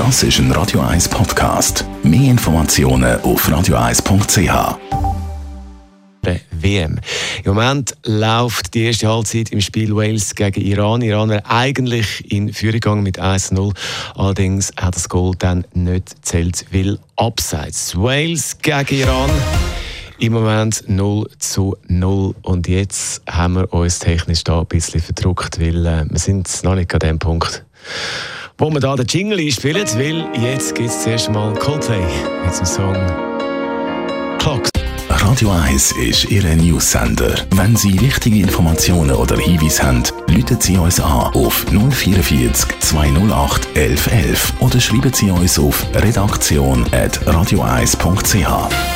Das ist ein Radio 1 Podcast. Mehr Informationen auf radio1.ch. WM. Im Moment läuft die erste Halbzeit im Spiel Wales gegen Iran. Iran wäre eigentlich in Führung gegangen mit 1-0. Allerdings hat das Goal dann nicht zählt, weil abseits. Wales gegen Iran. Im Moment 0 zu 0. Und jetzt haben wir uns technisch da ein bisschen verdruckt, weil äh, wir sind noch nicht an dem Punkt, wo wir da den Jingle einspielen, weil jetzt gibt es zuerst mal Coldplay mit dem Song Clocks. Radio 1 ist Ihr News-Sender. Wenn Sie wichtige Informationen oder Hinweise haben, rufen Sie uns an auf 044 208 1111 oder schreiben Sie uns auf redaktion.radio1.ch.